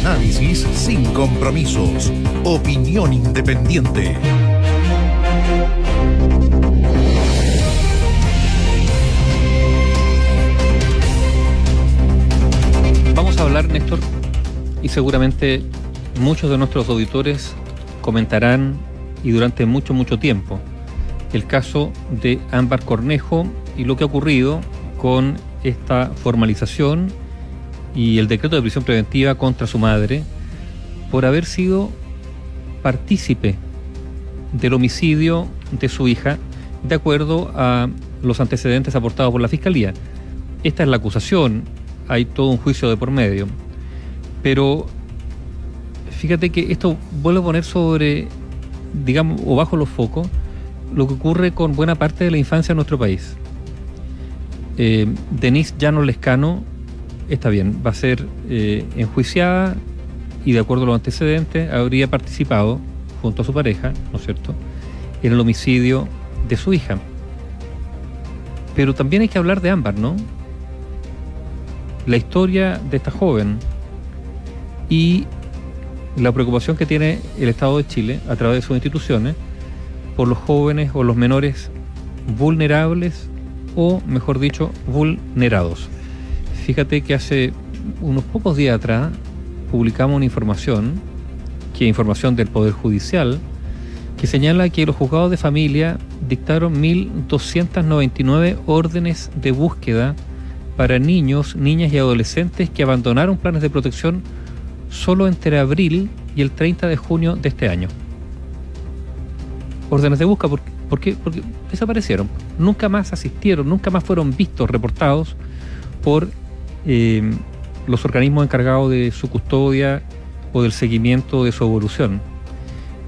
Análisis sin compromisos. Opinión independiente. Vamos a hablar, Néstor, y seguramente muchos de nuestros auditores comentarán y durante mucho, mucho tiempo el caso de Ámbar Cornejo y lo que ha ocurrido con esta formalización y el decreto de prisión preventiva contra su madre por haber sido partícipe del homicidio de su hija de acuerdo a los antecedentes aportados por la Fiscalía. Esta es la acusación, hay todo un juicio de por medio. Pero fíjate que esto vuelve a poner sobre, digamos, o bajo los focos, lo que ocurre con buena parte de la infancia en nuestro país. Eh, Denise Llano Lescano está bien, va a ser eh, enjuiciada y de acuerdo a los antecedentes habría participado junto a su pareja, ¿no es cierto?, en el homicidio de su hija. Pero también hay que hablar de Ámbar, ¿no? La historia de esta joven y la preocupación que tiene el Estado de Chile a través de sus instituciones por los jóvenes o los menores vulnerables o, mejor dicho, vulnerados. Fíjate que hace unos pocos días atrás publicamos una información, que es información del Poder Judicial, que señala que los juzgados de familia dictaron 1.299 órdenes de búsqueda para niños, niñas y adolescentes que abandonaron planes de protección solo entre abril y el 30 de junio de este año. Órdenes de búsqueda, ¿por, qué? Porque desaparecieron. Nunca más asistieron, nunca más fueron vistos, reportados por eh, los organismos encargados de su custodia o del seguimiento de su evolución.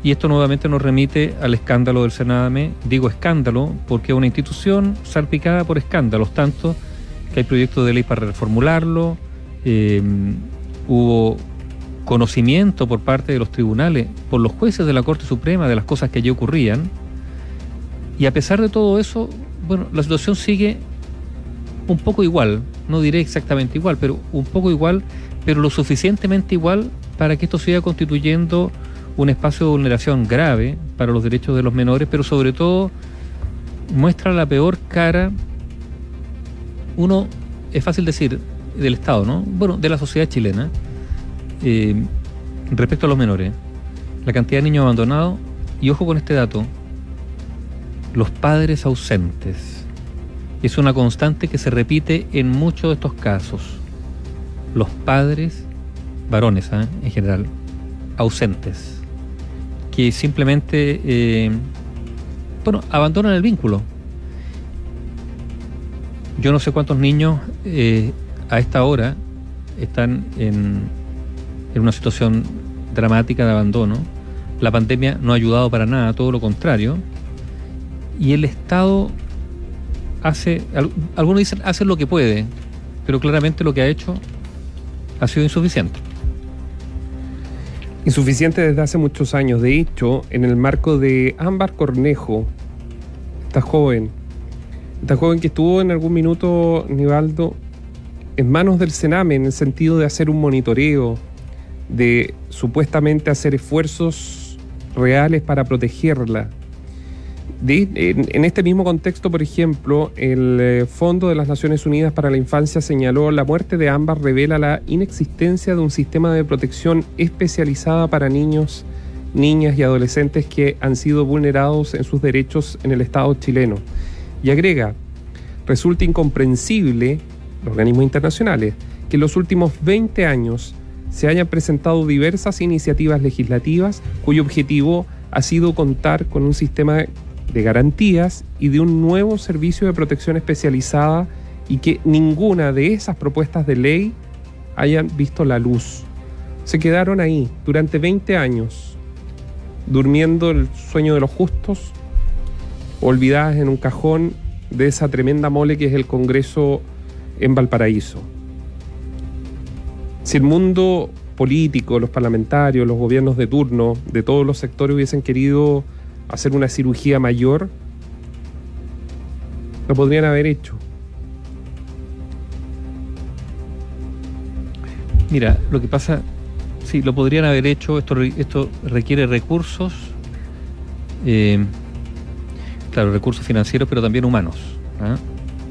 Y esto nuevamente nos remite al escándalo del Senadame. Digo escándalo porque es una institución salpicada por escándalos, tanto que hay proyectos de ley para reformularlo, eh, hubo conocimiento por parte de los tribunales, por los jueces de la Corte Suprema de las cosas que allí ocurrían. Y a pesar de todo eso, bueno, la situación sigue un poco igual, no diré exactamente igual, pero un poco igual, pero lo suficientemente igual para que esto siga constituyendo un espacio de vulneración grave para los derechos de los menores, pero sobre todo muestra la peor cara, uno, es fácil decir, del Estado, ¿no? Bueno, de la sociedad chilena, eh, respecto a los menores. La cantidad de niños abandonados, y ojo con este dato, los padres ausentes es una constante que se repite en muchos de estos casos. Los padres, varones ¿eh? en general, ausentes, que simplemente, eh, bueno, abandonan el vínculo. Yo no sé cuántos niños eh, a esta hora están en, en una situación dramática de abandono. La pandemia no ha ayudado para nada, todo lo contrario. Y el Estado hace, algunos dicen hace lo que puede, pero claramente lo que ha hecho ha sido insuficiente. Insuficiente desde hace muchos años. De hecho, en el marco de Ámbar Cornejo, esta joven, esta joven que estuvo en algún minuto, Nivaldo, en manos del Sename, en el sentido de hacer un monitoreo, de supuestamente hacer esfuerzos reales para protegerla, en, este mismo contexto, por ejemplo, el eh, Fondo de las Naciones Unidas para la Infancia señaló la muerte de ambas revela la inexistencia de un sistema de protección especializada para niños, niñas y adolescentes que han sido vulnerados en sus derechos en el Estado chileno. Y agrega, resulta incomprensible, organismos internacionales, que en los últimos 20 años se hayan presentado diversas iniciativas legislativas cuyo objetivo ha sido contar con un sistema de garantías y de un nuevo servicio de protección especializada y que ninguna de esas propuestas de ley hayan visto la luz. Se quedaron ahí durante 20 años, durmiendo el sueño de los justos, olvidadas en un cajón de esa tremenda mole que es el Congreso en Valparaíso. Si el mundo político, los parlamentarios, los gobiernos de turno, de todos los sectores hubiesen querido hacer una cirugía mayor, lo podrían haber hecho. Mira, lo que pasa, Sí, lo podrían haber hecho. Esto, esto requiere recursos, eh, claro, recursos financieros, pero también humanos. ¿ah?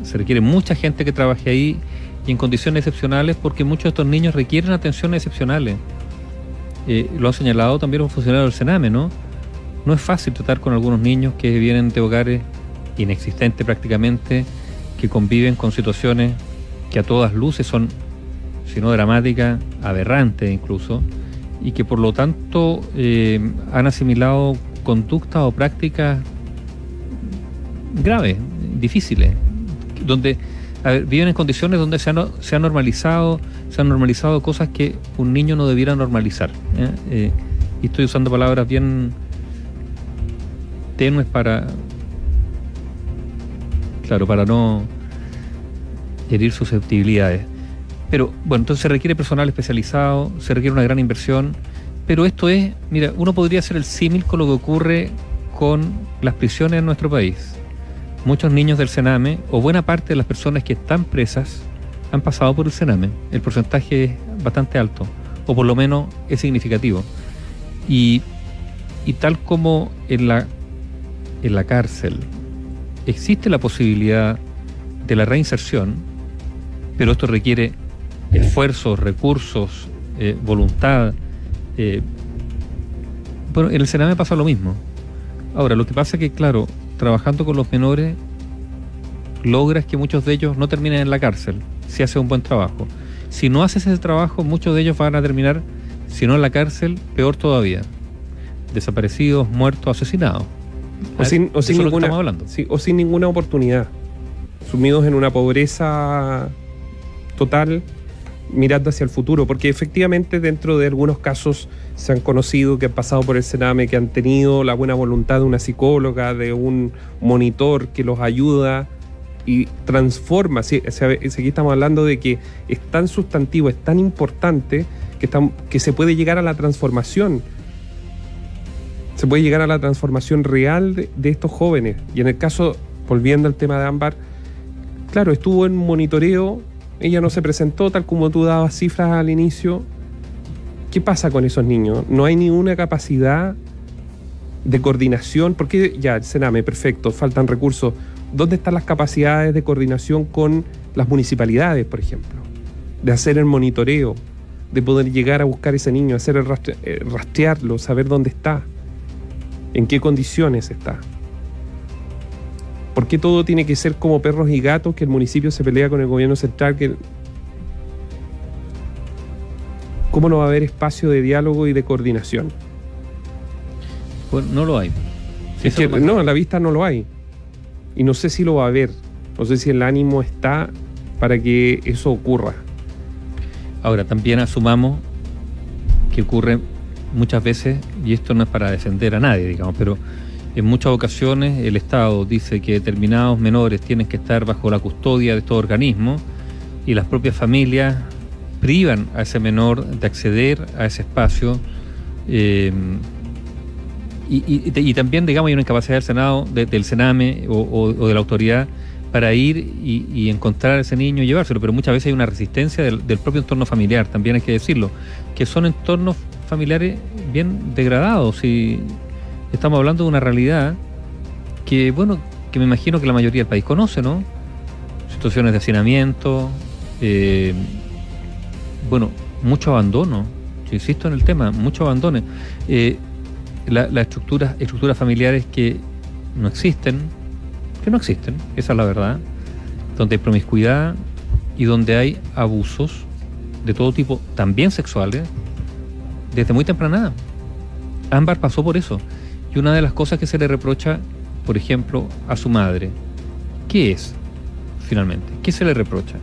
Se requiere mucha gente que trabaje ahí y en condiciones excepcionales, porque muchos de estos niños requieren atenciones excepcionales. Eh, lo ha señalado también un funcionario del Sename, ¿no? No es fácil tratar con algunos niños que vienen de hogares inexistentes prácticamente, que conviven con situaciones que a todas luces son, si no dramáticas, aberrantes incluso, y que por lo tanto eh, han asimilado conductas o prácticas graves, difíciles, donde viven en condiciones donde se han, se han normalizado, se han normalizado cosas que un niño no debiera normalizar. ¿eh? Eh, y estoy usando palabras bien tenues para, claro, para no herir susceptibilidades. Pero bueno, entonces se requiere personal especializado, se requiere una gran inversión, pero esto es, mira, uno podría hacer el símil con lo que ocurre con las prisiones en nuestro país. Muchos niños del Sename, o buena parte de las personas que están presas, han pasado por el Sename. El porcentaje es bastante alto, o por lo menos es significativo. Y, y tal como en la, en la cárcel existe la posibilidad de la reinserción, pero esto requiere esfuerzos, recursos, eh, voluntad. eh, bueno, en el Sename pasa lo mismo. Ahora, lo que pasa es que, claro, trabajando con los menores, logras que muchos de ellos no terminen en la cárcel, si hace un buen trabajo. Si no haces ese trabajo, muchos de ellos van a terminar, si no en la cárcel, peor todavía. Desaparecidos, muertos, asesinados. O sin, o ninguna, estamos hablando. sí, o sin ninguna oportunidad. Sumidos en una pobreza total, mirando hacia el futuro. Porque efectivamente dentro de algunos casos se han conocido que han pasado por el Sename, que han tenido la buena voluntad de una psicóloga, de un monitor que los ayuda y transforma. Sí, aquí estamos hablando de que es tan sustantivo, es tan importante que, que se puede llegar a la transformación se puede llegar a la transformación real de, estos jóvenes. Y en el caso, volviendo al tema de Ámbar, claro, estuvo en monitoreo, ella no se presentó tal como tú dabas cifras al inicio. ¿Qué pasa con esos niños? No hay ninguna capacidad de coordinación, porque ya, el Sename, perfecto, faltan recursos. ¿Dónde están las capacidades de coordinación con las municipalidades, por ejemplo? De hacer el monitoreo, de poder llegar a buscar ese niño, hacer el eh, rastrearlo, saber dónde está en qué condiciones está. ¿Por qué todo tiene que ser como perros y gatos, que el municipio se pelea con el gobierno central? Que... ¿Cómo no va a haber espacio de diálogo y de coordinación? Bueno, no lo hay. Es que, lo no, a la vista no lo hay. Y no sé si lo va a haber. No sé si el ánimo está para que eso ocurra. Ahora, también asumamos que ocurre muchas veces, y esto no es para defender a nadie, digamos, pero en muchas ocasiones el Estado dice que determinados menores tienen que estar bajo la custodia de estos organismos y las propias familias privan a ese menor de acceder a ese espacio. eh, y, también, digamos, hay una incapacidad del Senado, de- del Sename o, o- de la autoridad para ir y, encontrar a ese niño y llevárselo, pero muchas veces hay una resistencia del propio entorno familiar, también hay que decirlo, que son entornos familiares bien degradados y estamos hablando de una realidad que, bueno, que me imagino que la mayoría del país conoce, ¿no? Situaciones de hacinamiento, eh, bueno, mucho abandono, yo insisto en el tema, mucho abandono. Eh, la- las estructuras, estructuras familiares que no existen, que no existen, esa es la verdad, donde hay promiscuidad y donde hay abusos de todo tipo, también sexuales, desde muy temprana. Ámbar pasó por eso. Y una de las cosas que se le reprocha, por ejemplo, a su madre, ¿qué es finalmente? ¿Qué se le reprocha?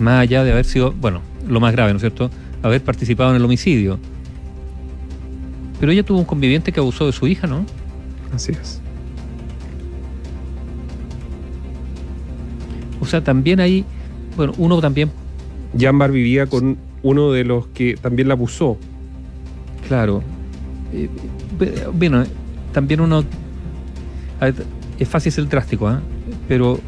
Más allá de haber sido, bueno, lo más grave, ¿no es cierto? Haber participado en el homicidio. Pero ella tuvo un conviviente que abusó de su hija, ¿no? Así es. O sea, también hay, bueno, uno también, Jambar vivía con uno de los que también la abusó. claro, eh, eh, bueno, también uno, es fácil ser drástico, ¿ah? pero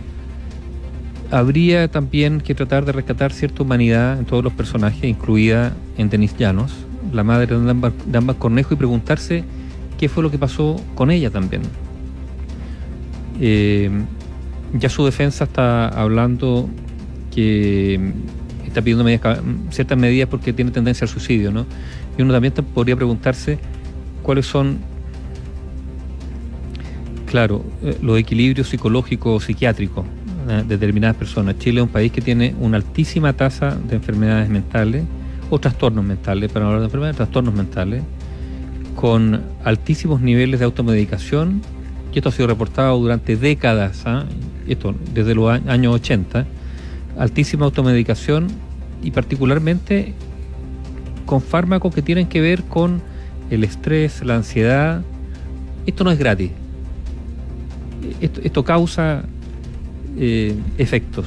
habría también que tratar de rescatar cierta humanidad en todos los personajes, incluida en Denis Llanos, la madre de Ámbar, de Cornejo, y preguntarse qué fue lo que pasó con ella también. Eh, ya su defensa está hablando que está pidiendo ciertas medidas porque tiene tendencia al suicidio, ¿no? Y uno también podría preguntarse cuáles son, claro, eh, los equilibrios psicológicos psiquiátricos de determinadas personas. Chile es un país que tiene una altísima tasa de enfermedades mentales o trastornos mentales, para hablar de enfermedades, trastornos mentales, con altísimos niveles de automedicación, y esto ha sido reportado durante décadas, ¿ah? esto desde los años 80, altísima automedicación y particularmente con fármacos que tienen que ver con el estrés, la ansiedad. Esto no es gratis. Esto, causa eh, efectos.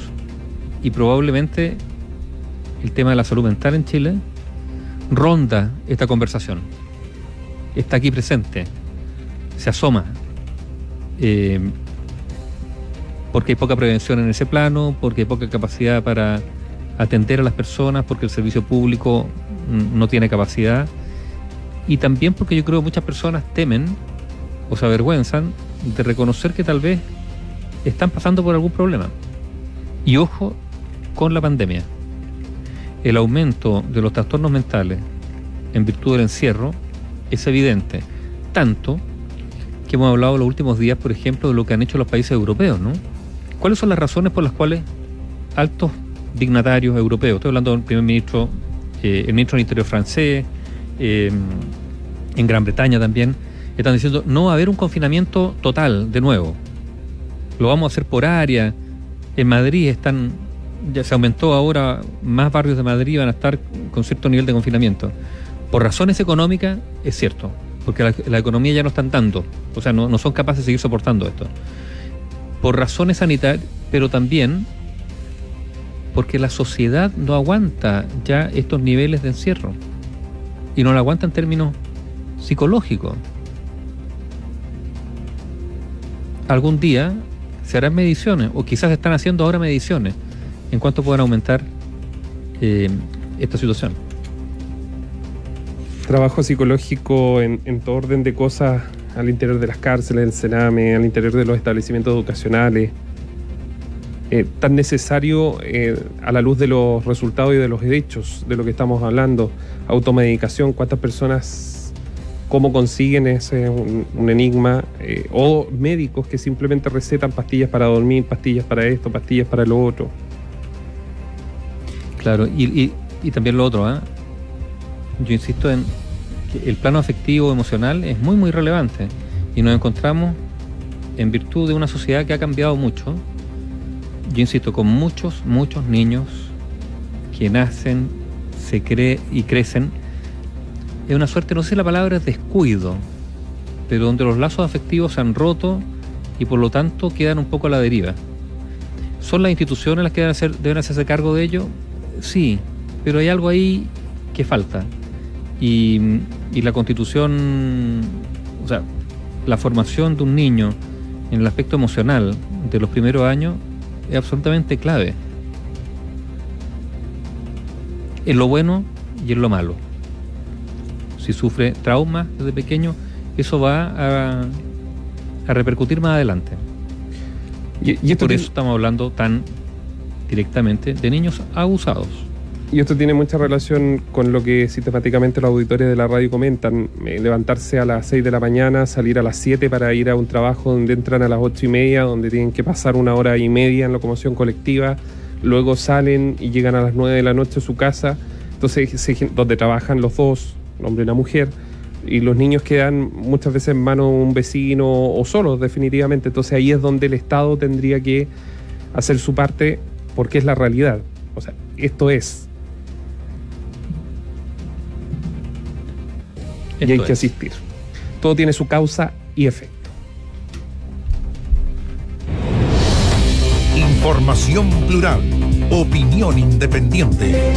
Y probablemente el tema de la salud mental en Chile ronda esta conversación. Está aquí presente, se asoma. Eh, porque hay poca prevención en ese plano, porque hay poca capacidad para atender a las personas, porque el servicio público no tiene capacidad y también porque yo creo que muchas personas temen o se avergüenzan de reconocer que tal vez están pasando por algún problema. Y ojo con la pandemia. El aumento de los trastornos mentales en virtud del encierro es evidente, tanto que hemos hablado los últimos días, por ejemplo, de lo que han hecho los países europeos, ¿no? ¿Cuáles son las razones por las cuales altos dignatarios europeos, estoy hablando del primer ministro, eh, el ministro del Interior francés, eh, en Gran Bretaña también, están diciendo no va a haber un confinamiento total de nuevo. Lo vamos a hacer por área. En Madrid están, ya se aumentó ahora, más barrios de Madrid van a estar con cierto nivel de confinamiento. Por razones económicas, es cierto, porque la, economía ya no están tanto, o sea, no son capaces de seguir soportando esto por razones sanitarias, pero también porque la sociedad no aguanta ya estos niveles de encierro. Y no lo aguanta en términos psicológicos. Algún día se harán mediciones, o quizás están haciendo ahora mediciones, en cuanto puedan aumentar eh, esta situación. Trabajo psicológico en, en todo orden de cosas al interior de las cárceles, del Sename, al interior de los establecimientos educacionales, eh, tan necesario eh, a la luz de los resultados y de los hechos de lo que estamos hablando. Automedicación, cuántas personas, cómo consiguen ese un, enigma, eh, o médicos que simplemente recetan pastillas para dormir, pastillas para esto, pastillas para lo otro. Claro, y, y también lo otro, ¿eh? yo insisto en el plano afectivo emocional es muy muy relevante y nos encontramos en virtud de una sociedad que ha cambiado mucho. Yo insisto, con muchos, muchos niños que nacen, se cree y crecen, es una suerte, no sé la palabra es descuido, pero donde los lazos afectivos se han roto y por lo tanto quedan un poco a la deriva. ¿Son las instituciones las que deben, hacer, deben hacerse cargo de ello? Sí, pero hay algo ahí que falta. Y, la constitución, o sea, la formación de un niño en el aspecto emocional de los primeros años es absolutamente clave. En lo bueno y en lo malo. Si sufre trauma desde pequeño, eso va a, repercutir más adelante. Y, Por eso estamos hablando tan directamente de niños abusados. Y esto tiene mucha relación con lo que sistemáticamente los auditores de la radio comentan. Eh, levantarse a las 6 de la mañana, salir a las 7 para ir a un trabajo donde entran a las 8 y media, donde tienen que pasar una hora y media en locomoción colectiva, luego salen y llegan a las 9 de la noche a su casa, entonces donde trabajan los dos, el hombre y la mujer, y los niños quedan muchas veces en manos de un vecino o solos definitivamente. Entonces ahí es donde el Estado tendría que hacer su parte porque es la realidad. O sea, esto es y hay que asistir. Todo tiene su causa y efecto. Información plural, opinión independiente.